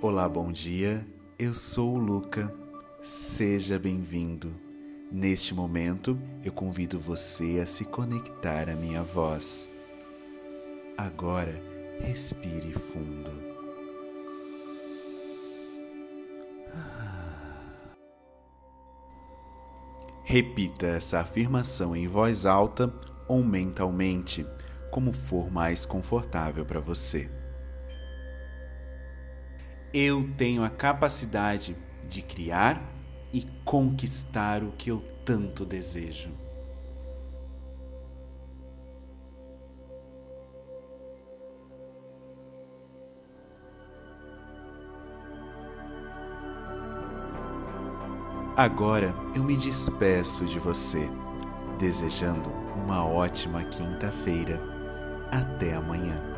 Olá, bom dia. Eu sou o Luca. Seja bem-vindo. Neste momento, eu convido você a se conectar à minha voz. Agora, respire fundo. Repita essa afirmação em voz alta ou mentalmente, como for mais confortável para você. Eu tenho a capacidade de criar e conquistar o que eu tanto desejo. Agora eu me despeço de você, desejando uma ótima quinta-feira. Até amanhã.